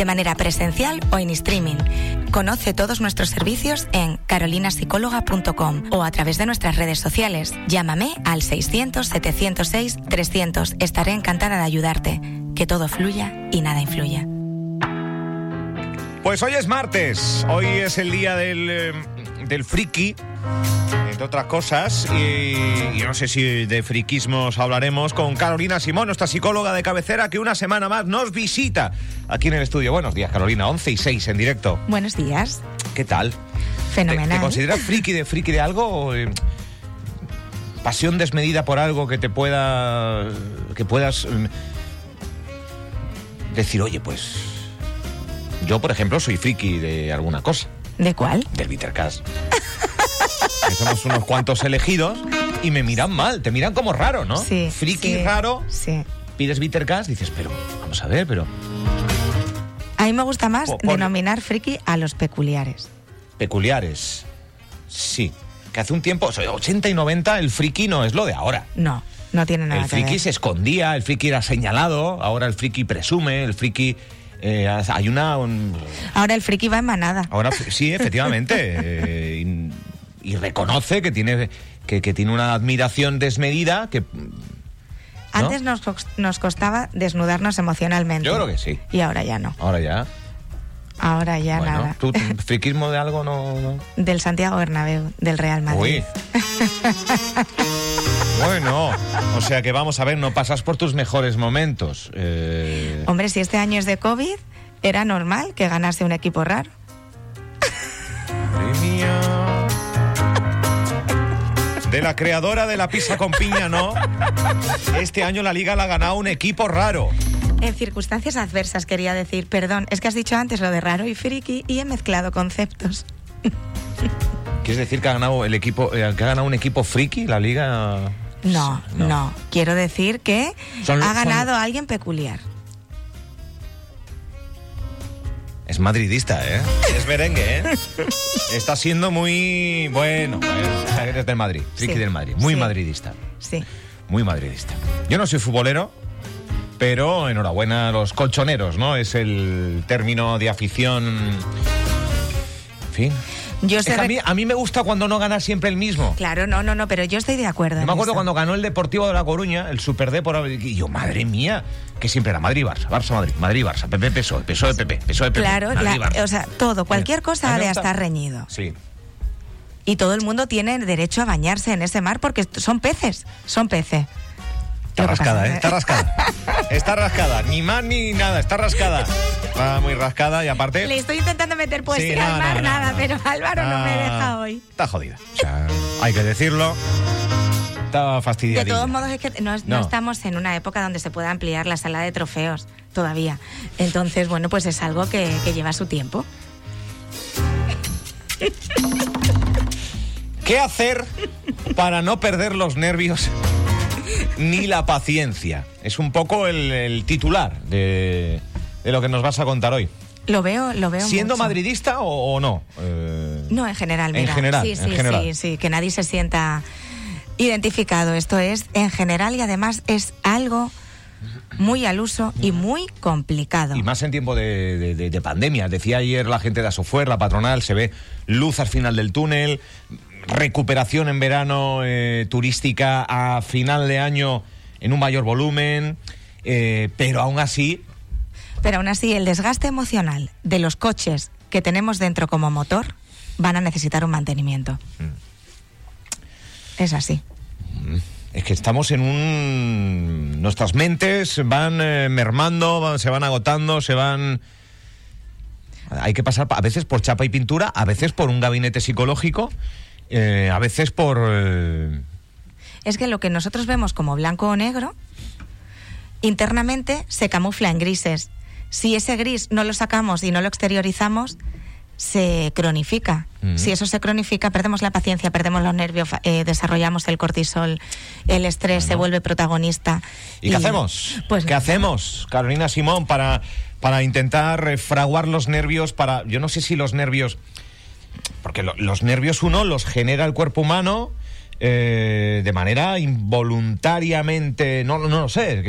de manera presencial o en streaming. Conoce todos nuestros servicios en carolinapsicóloga.com o a través de nuestras redes sociales. Llámame al 600-706-300. Estaré encantada de ayudarte. Que todo fluya y nada influya. Pues hoy es martes, hoy es el día del, eh, del friki, entre otras cosas, y, y no sé si de friquismos hablaremos con Carolina Simón, nuestra psicóloga de cabecera, que una semana más nos visita aquí en el estudio. Buenos días, Carolina, 11 y 6 en directo. Buenos días. ¿Qué tal? ¿Te, Fenomenal. te consideras friki de friki de algo? o, eh, pasión desmedida por algo que te pueda. que puedas. mm, decir, oye, pues. Yo, por ejemplo, soy friki de alguna cosa, ¿De cuál? del Bittercast. que somos unos cuantos elegidos y me miran mal, te miran como raro, ¿no? Sí. Friki sí, raro, Sí. pides Bittercast, dices, pero, vamos a ver, pero. A mí me gusta más denominar friki a los peculiares. peculiares. Sí. Que hace un tiempo, o sea, 80 y 90, el friki no es lo de ahora. No, no tiene nada El que friki ver. se escondía, el friki era señalado, ahora el friki presume, el friki. eh, hay una. un- Ahora el friki va en manada. ahora sí, efectivamente. eh, y, reconoce que tiene, que, que tiene una admiración desmedida que. Antes nos, nos costaba desnudarnos emocionalmente. Yo creo que sí. Y ahora ya no. Ahora ya. Ahora ya bueno, nada. ¿tú friquismo de algo no.? no? Del Santiago Bernabéu, del Real Madrid. Uy. bueno, o sea que vamos a ver, no pasas por tus mejores momentos. Eh, Hombre, si este año es de COVID, era normal que ganase un equipo raro. De la creadora de la pizza con piña, no. Este año la liga la ha ganado un equipo raro. En circunstancias adversas, quería decir. Perdón, es que has dicho antes lo de raro y friki y he mezclado conceptos. ¿Quieres decir que ha ganado el equipo, eh, que ha ganado un equipo friki la liga? No, No. no. Quiero decir que Son- ha son- ganado alguien peculiar. Es madridista, ¿eh? Es merengue, ¿eh? Está siendo muy bueno. Eres del Madrid, friki Sí. del Madrid, muy Sí. madridista. Sí. Muy madridista. Yo no soy futbolero, pero enhorabuena a los colchoneros, ¿no? Es el término de afición. En fin. Yo Es que a, mí, a mí me gusta cuando no gana siempre el mismo. Claro, no, no, no, pero yo estoy de acuerdo. Yo me acuerdo eso. cuando ganó el Deportivo de La Coruña, el Super Depor, y yo, madre mía, que siempre era Madrid-Barça, Barça-Madrid, Madrid-Barça, PP-PSOE, PSOE-PP, PSOE-PP. Claro, la- Madrid-Barça. o sea, todo, cualquier A cosa de estar reñido. Sí. Y todo el mundo tiene derecho a bañarse en ese mar porque son peces, son peces. Está rascada, ¿eh? Está rascada. Está rascada. Ni más ni nada, está rascada. Está muy rascada y aparte. Le estoy intentando meter poesía Sí, no, al mar, no, no, nada, pero Álvaro no me Ah, deja hoy. Está jodida. O sea, hay que decirlo. Está fastidiada. De todos modos, es que no, no No. estamos en una época donde se pueda ampliar la sala de trofeos todavía. Entonces, bueno, pues es algo que, que lleva su tiempo. ¿Qué hacer para no perder los nervios ni la paciencia? Es un poco el, el titular de, de lo que nos vas a contar hoy. Lo veo, lo veo. ¿Siendo mucho. madridista o, o no? Eh, No, en general, En mira. general, Sí, en sí, general. sí, sí, que nadie se sienta identificado. Esto es en general y además es algo muy al uso y muy complicado. Y más en tiempo de, de- de- de pandemia. Decía ayer la gente de Asofuer, la patronal, se ve luz al final del túnel, recuperación en verano eh, turística a final de año en un mayor volumen, eh, pero aún así, Pero aún así, el desgaste emocional de los coches que tenemos dentro como motor van a necesitar un mantenimiento. Mm. Es así. es que estamos en un... Nuestras mentes van eh, mermando, van- se van agotando, se van... Hay que pasar a veces por chapa y pintura, a veces por un gabinete psicológico, eh, a veces por... eh, Es que lo que nosotros vemos como blanco o negro, internamente se camufla en grises. Si ese gris no lo sacamos y no lo exteriorizamos, se cronifica. Mm. Si eso se cronifica, perdemos la paciencia, perdemos los nervios, eh, desarrollamos el cortisol, el estrés se vuelve protagonista. ¿Y qué hacemos? Pues ¿Qué hacemos, Carolina Simón, para, para intentar fraguar los nervios? Para, yo no sé si los nervios, porque lo- los nervios uno los genera el cuerpo humano eh, de manera involuntariamente, no, no, no lo sé.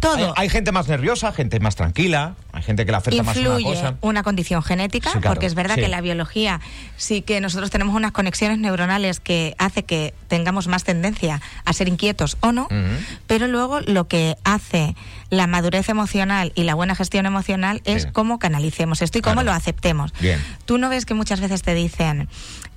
Todo. hay, hay gente más nerviosa, gente más tranquila, hay gente que le afecta más una cosa. una condición genética, Sí, claro, porque es verdad sí. que la biología sí que nosotros tenemos unas conexiones neuronales que hace que tengamos más tendencia a ser inquietos o no, pero luego lo que hace la madurez emocional y la buena gestión emocional es cómo canalicemos esto y cómo Claro. lo aceptemos. Bien. Tú no ves que muchas veces te dicen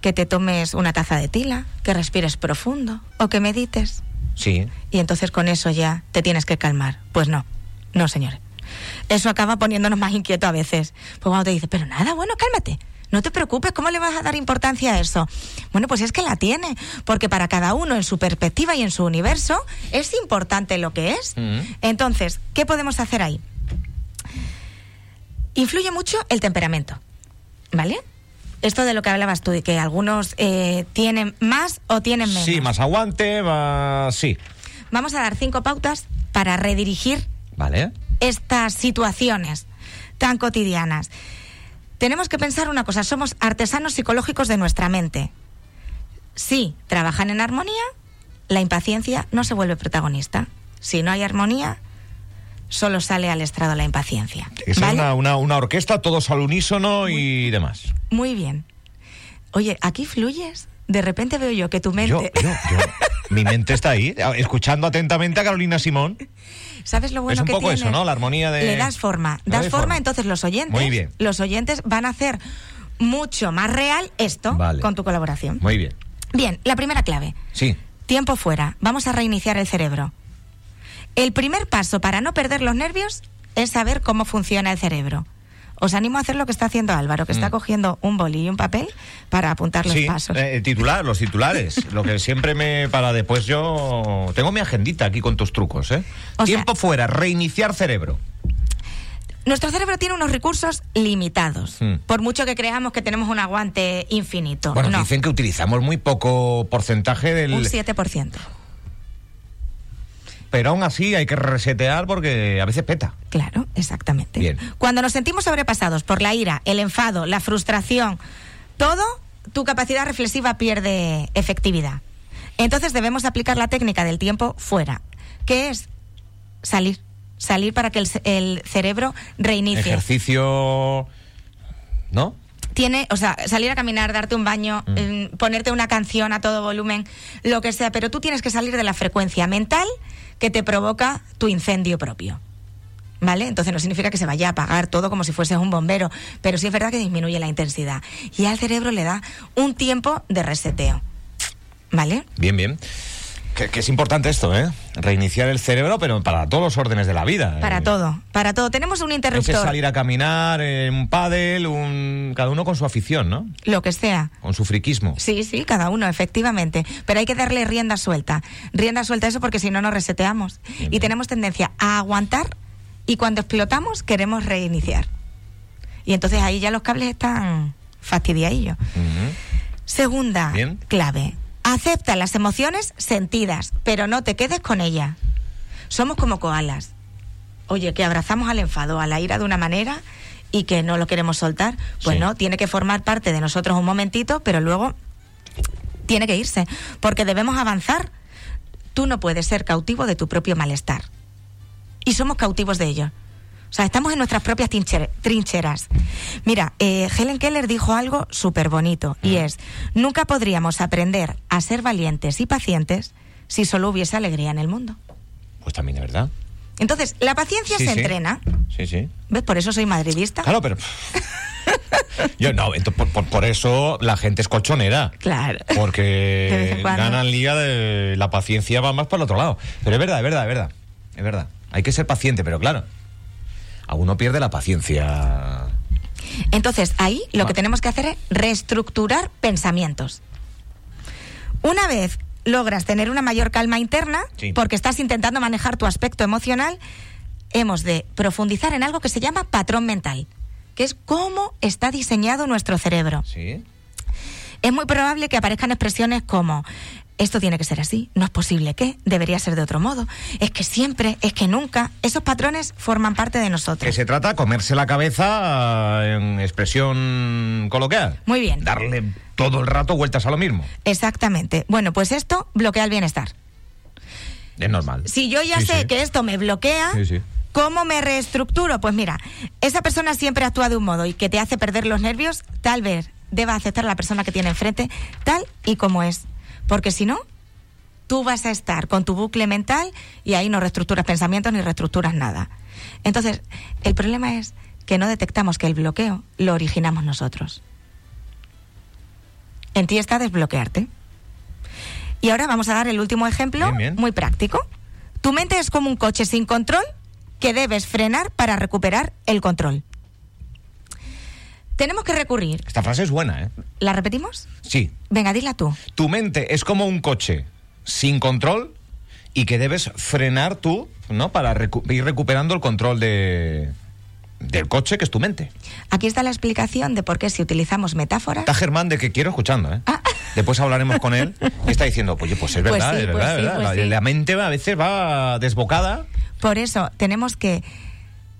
que te tomes una taza de tila, que respires profundo o que medites Sí. y entonces con eso ya te tienes que calmar. Pues no, no, señores. Eso acaba poniéndonos más inquietos a veces. Pues cuando te dice, pero nada, bueno, cálmate. No te preocupes, ¿cómo le vas a dar importancia a eso? Bueno, pues es que la tiene, porque para cada uno en su perspectiva y en su universo es importante lo que es. Mm. Entonces, ¿qué podemos hacer ahí? Influye mucho el temperamento, ¿vale? Esto de lo que hablabas tú, de que algunos eh, tienen más o tienen menos. Sí, más aguante, más... Sí. Vamos a dar cinco pautas para redirigir Vale. estas situaciones tan cotidianas. Tenemos que pensar una cosa, somos artesanos psicológicos de nuestra mente. Si trabajan en armonía, la impaciencia no se vuelve protagonista. Si no hay armonía, solo sale al estrado la impaciencia. Es ¿Vale? una, una, una orquesta, todos al unísono y demás. Muy bien. Oye, aquí fluyes. De repente veo yo que tu mente... Yo, yo, yo. Mi mente está ahí, escuchando atentamente a Carolina Simón. ¿Sabes lo bueno Es un que poco eso, ¿no? La armonía de- Le das forma. Le Das forma, forma. entonces los oyentes... Muy bien. Los oyentes van a hacer mucho más real esto Vale. con tu colaboración. Muy bien. Bien, la primera clave. Sí. Tiempo fuera. Vamos a reiniciar el cerebro. El primer paso para no perder los nervios es saber cómo funciona el cerebro. Os animo a hacer lo que está haciendo Álvaro, que está Mm. cogiendo un boli y un papel para apuntar los Sí, pasos. eh, el titular, los titulares. lo que siempre me para después yo tengo mi agendita aquí con tus trucos, ¿eh? O Tiempo sea- fuera, reiniciar cerebro. Nuestro cerebro tiene unos recursos limitados, Mm. por mucho que creamos que tenemos un aguante infinito. Bueno, no, dicen que utilizamos muy poco porcentaje del un 7%. Pero aún así hay que resetear porque a veces peta. Claro, exactamente. Bien. Cuando nos sentimos sobrepasados por la ira, el enfado, la frustración, todo, tu capacidad reflexiva pierde efectividad. Entonces debemos aplicar la técnica del tiempo fuera, que es salir, salir para que el, el cerebro reinicie. Ejercicio ¿no? Tiene, o sea, salir a caminar, darte un baño, Mm. em, ponerte una canción a todo volumen, lo que sea, pero tú tienes que salir de la frecuencia mental que te provoca tu incendio propio. ¿Vale? Entonces no significa que se vaya a apagar todo como si fueses un bombero, pero sí es verdad que disminuye la intensidad. Y al cerebro le da un tiempo de reseteo. ¿Vale? Bien, bien. Que, que es importante esto, ¿eh? Reiniciar el cerebro, pero para todos los órdenes de la vida. Para Eh, todo, para todo. Tenemos un interruptor, salir a caminar, eh, un pádel, un... cada uno con su afición, ¿no? lo que sea. Con su friquismo. Sí, sí, cada uno, efectivamente. Pero hay que darle rienda suelta. Rienda suelta a eso porque si no nos reseteamos. Bien, Y tenemos tendencia a aguantar y cuando explotamos queremos reiniciar. Y entonces ahí ya los cables están fastidiadillos. Segunda Bien. clave. Acepta las emociones sentidas, pero no te quedes con ellas. Somos como koalas. Oye, que abrazamos al enfado, a la ira de una manera y que no lo queremos soltar. Pues Sí. no, tiene que formar parte de nosotros un momentito, pero luego tiene que irse, porque debemos avanzar. Tú no puedes ser cautivo de tu propio malestar. Y somos cautivos de ello. O sea, estamos en nuestras propias trincher- trincheras. Mira, eh, Helen Keller dijo algo súper bonito y es, nunca podríamos aprender a ser valientes y pacientes si solo hubiese alegría en el mundo. Pues también es verdad. Entonces, la paciencia Sí, se sí. entrena. Sí, sí. ¿Ves? Por eso soy madridista. Claro, pero... Yo no, ento- por, por- por eso la gente es colchonera. Claro. Porque ganan liga de la paciencia va más por el otro lado. Pero es verdad, es verdad, es verdad. Es verdad. Hay que ser paciente, pero claro. A uno pierde la paciencia. Entonces, ahí lo Ah. que tenemos que hacer es reestructurar pensamientos. Una vez logras tener una mayor calma interna, Sí. porque estás intentando manejar tu aspecto emocional, hemos de profundizar en algo que se llama patrón mental. que es cómo está diseñado nuestro cerebro. Sí. Es muy probable que aparezcan expresiones como esto tiene que ser así, no es posible que, debería ser de otro modo, es que siempre, es que nunca. Esos patrones forman parte de Que nosotros. se trata de comerse la cabeza eh, en expresión coloquial. Muy bien. Darle todo el rato vueltas a lo mismo. Exactamente. Bueno, pues esto bloquea el bienestar. Es normal. Si yo ya Sí, sé sí. que esto me bloquea, sí. ¿cómo me reestructuro? Pues mira, esa persona siempre actúa de un modo y que te hace perder los nervios, tal vez deba aceptar a la persona que tiene enfrente tal y como es. Porque si no, tú vas a estar con tu bucle mental y ahí no reestructuras pensamientos ni reestructuras nada. Entonces, el problema es que no detectamos que el bloqueo lo originamos nosotros. En ti está desbloquearte. Y ahora vamos a dar el último ejemplo, Bien, bien. muy práctico. Tu mente es como un coche sin control que debes frenar para recuperar el control. Tenemos que recurrir. Esta frase es buena, ¿eh? ¿La repetimos? Sí. Venga, dila tú. Tu mente es como un coche sin control y que debes frenar tú, ¿no? Para recu- ir recuperando el control de, del coche, que es tu mente. Aquí está la explicación de por qué si utilizamos metáforas. Está Germán de que quiero escuchando, ¿eh? Ah. Después hablaremos con él y está diciendo, oye, pues es Pues verdad, sí, es pues verdad, sí, es verdad. pues la, sí. la mente va- a veces va desbocada. Por eso tenemos que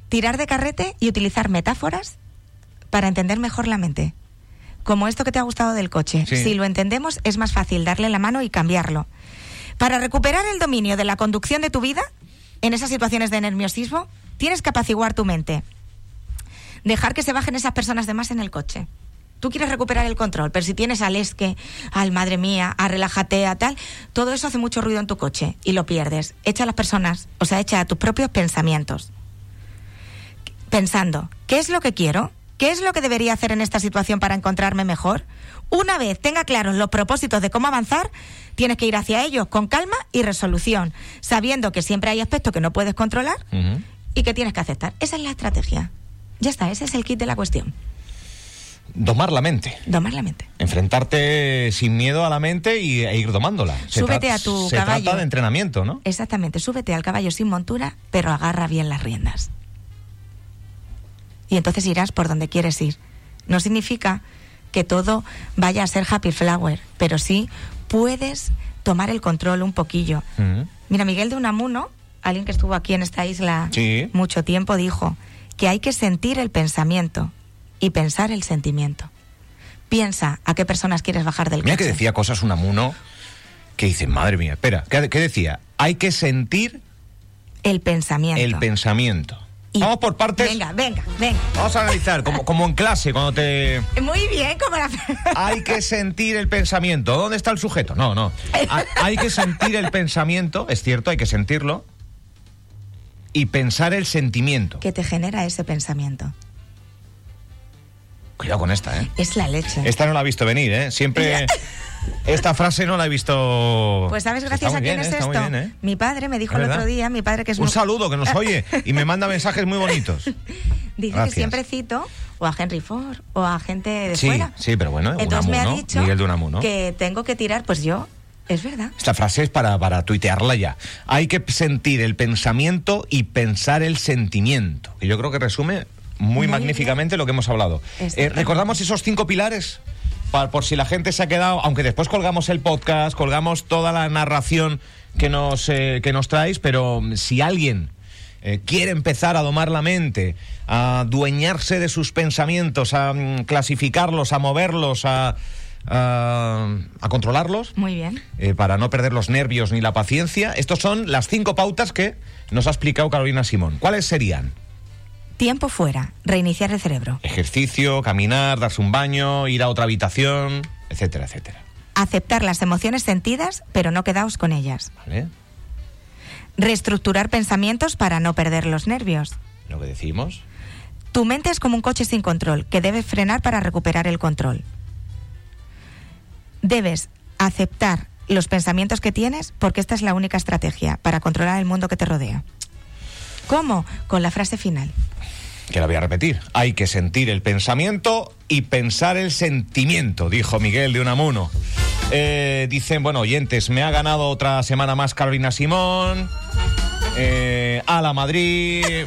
tirar de carrete y utilizar metáforas para entender mejor la mente. Como esto que te ha gustado del coche. Sí. Si lo entendemos, es más fácil darle la mano y cambiarlo. Para recuperar el dominio de la conducción de tu vida, en esas situaciones de nerviosismo, tienes que apaciguar tu mente. Dejar que se bajen esas personas de más en el coche. Tú quieres recuperar el control, pero si tienes al esque, al madre mía, a relájate, a tal, todo eso hace mucho ruido en tu coche y lo pierdes. Echa a las personas, o sea, echa a tus propios pensamientos. Pensando, ¿qué es lo que quiero? ¿Qué es lo que debería hacer en esta situación para encontrarme mejor? Una vez tenga claros los propósitos de cómo avanzar, tienes que ir hacia ellos con calma y resolución, sabiendo que siempre hay aspectos que no puedes controlar y que tienes que aceptar. Esa es la estrategia. Ya está, ese es el kit de la cuestión. Domar la mente. Domar la mente. Enfrentarte sin miedo a la mente y, e ir domándola. Se Súbete a tu se caballo. trata de entrenamiento, ¿no? Exactamente, súbete al caballo sin montura, pero agarra bien las riendas. Y entonces irás por donde quieres ir. No significa que todo vaya a ser happy flower, pero sí puedes tomar el control un poquillo. Mira, Miguel de Unamuno, alguien que estuvo aquí en esta isla Sí. mucho tiempo, dijo que hay que sentir el pensamiento y pensar el sentimiento. Piensa a qué personas quieres bajar del Mira que coche. decía cosas Unamuno que dice, madre mía, espera, ¿qué, qué decía? Hay que sentir El pensamiento. el pensamiento. Y- Vamos por partes. Venga, venga, venga. Vamos a analizar, como, como en clase, cuando te... Muy bien, como la... Hay que sentir el pensamiento. ¿Dónde está el sujeto? No, no. Hay, hay que sentir el pensamiento, es cierto, hay que sentirlo. Y pensar el sentimiento. que te genera ese pensamiento. Cuidado con esta, ¿eh? Es la leche. Esta no la he visto venir, ¿eh? Siempre... Esta frase no la he visto... Pues sabes gracias a quién bien, es ¿eh? Esto. bien, ¿eh? Mi padre me dijo el otro día, mi padre que es Un muy- saludo, que nos oye y me manda mensajes muy bonitos. Dice Gracias. que siempre cito o a Henry Ford o a gente de Sí, fuera. sí, pero bueno, Entonces me ha dicho Miguel de Unamuno. que tengo que tirar, pues yo, es verdad. Esta frase es para, para tuitearla ya. Hay que sentir el pensamiento y pensar el sentimiento. Que yo creo que resume muy, Muy magníficamente lo que hemos hablado. Eh, ¿Recordamos esos cinco pilares? Pa- por si la gente se ha quedado, aunque después colgamos el podcast, colgamos toda la narración que nos, eh, que nos traéis, pero si alguien eh, quiere empezar a domar la mente, a dueñarse de sus pensamientos, a mm, clasificarlos, a moverlos, a, a- a controlarlos, Muy bien. eh, para no perder los nervios ni la paciencia. Estos son las cinco pautas que nos ha explicado Carolina Simón. ¿Cuáles serían? Tiempo fuera, reiniciar el cerebro. Ejercicio, caminar, darse un baño, ir a otra habitación, etcétera, etcétera. Aceptar las emociones sentidas, pero no quedaos con ellas. ¿Vale? Reestructurar pensamientos para no perder los nervios. Lo que decimos. Tu mente es como un coche sin control, que debes frenar para recuperar el control. Debes aceptar los pensamientos que tienes porque esta es la única estrategia para controlar el mundo que te rodea. ¿Cómo? Con la frase final. Que la voy a repetir. Hay que sentir el pensamiento y pensar el sentimiento, dijo Miguel de Unamuno. Eh, dicen, bueno, oyentes, me ha ganado otra semana más Carolina Simón. Eh, a la Madrid.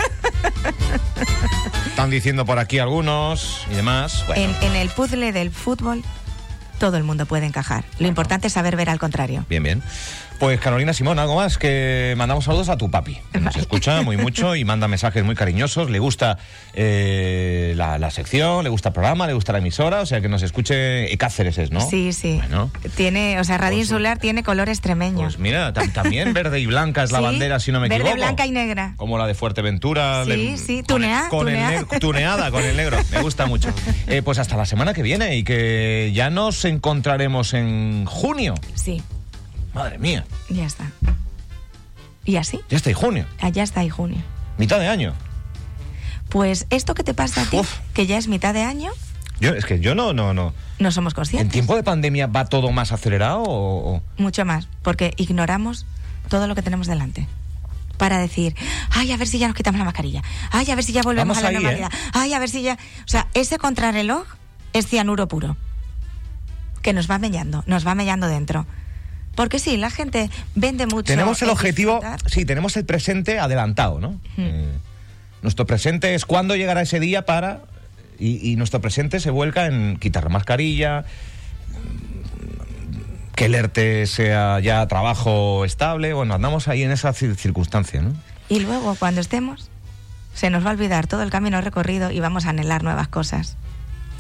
Están diciendo por aquí algunos y demás. En, en el puzzle del fútbol todo el mundo puede encajar. Lo importante es saber ver al contrario. Bien, bien. Pues Carolina Simón, algo más, que mandamos saludos a tu papi. Que nos escucha muy mucho y manda mensajes muy cariñosos. Le gusta eh, la, sección, le gusta el programa, le gusta la emisora, o sea que nos escuche Cáceres es, ¿no? Sí, sí. Tiene, o sea, Radio pues, Insular tiene colores tremeños. Pues mira, también verde y blanca es la bandera, si no me equivoco. Verde, blanca y negra. Como la de Fuerteventura. Sí, sí, tuneada. Con, El, tuneada con el negro. Me gusta mucho. Eh, pues hasta la semana que viene y que ya nos encontraremos en junio. Sí. Madre mía. Ya está. ¿Y así? Ya está y junio. Ah, ya está y junio. Mitad de año. Pues esto que te pasa a ti, que ya es mitad de año. Yo, es que yo no, no, no. No somos conscientes. ¿En tiempo de pandemia va todo más acelerado o...? Mucho más, porque ignoramos todo lo que tenemos delante. Para decir, ay, a ver si ya nos quitamos la mascarilla. Ay, a ver si ya volvemos a la ¿eh? normalidad. Ay, a ver si ya. O sea, ese contrarreloj es cianuro puro. Que nos va mellando, nos va mellando dentro. Porque sí, la gente vende mucho. Tenemos el objetivo, sí, tenemos el presente adelantado, ¿no? Eh, nuestro presente es cuándo llegará ese día para. Y, nuestro presente se vuelca en quitar mascarilla, que el ERTE sea ya trabajo estable. Bueno, andamos ahí en esa circunstancia, ¿no? Y luego, cuando estemos, se nos va a olvidar todo el camino recorrido y vamos a anhelar nuevas cosas.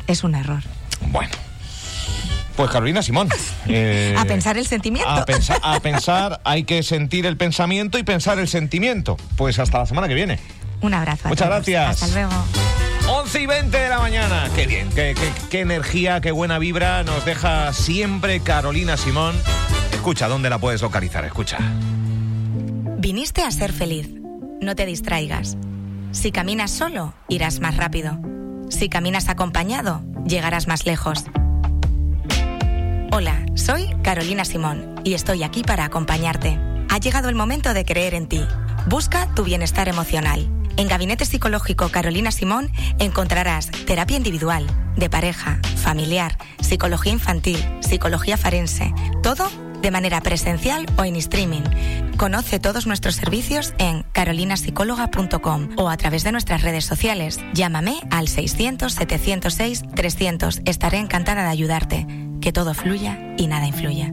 Es un error. Bueno. Pues Carolina Simón. Eh, a pensar el sentimiento. A, a pensar, hay que sentir el pensamiento y pensar el sentimiento. Pues hasta la semana que viene. Un abrazo. Muchas gracias. Hasta luego. 11 y 20 de la mañana. Qué bien, qué, qué, energía, qué buena vibra nos deja siempre Carolina Simón. Escucha, ¿dónde la puedes localizar? Escucha. Viniste a ser feliz. No te distraigas. Si caminas solo, irás más rápido. Si caminas acompañado, llegarás más lejos. Hola, soy Carolina Simón y estoy aquí para acompañarte. Ha llegado el momento de creer en ti. Busca tu bienestar emocional. En Gabinete Psicológico Carolina Simón encontrarás terapia individual, de pareja, familiar, psicología infantil, psicología forense, todo de manera presencial o en streaming. Conoce todos nuestros servicios en carolinasicóloga.com o a través de nuestras redes sociales. Llámame al 600 706 300. Estaré encantada de ayudarte que todo fluya y nada influya.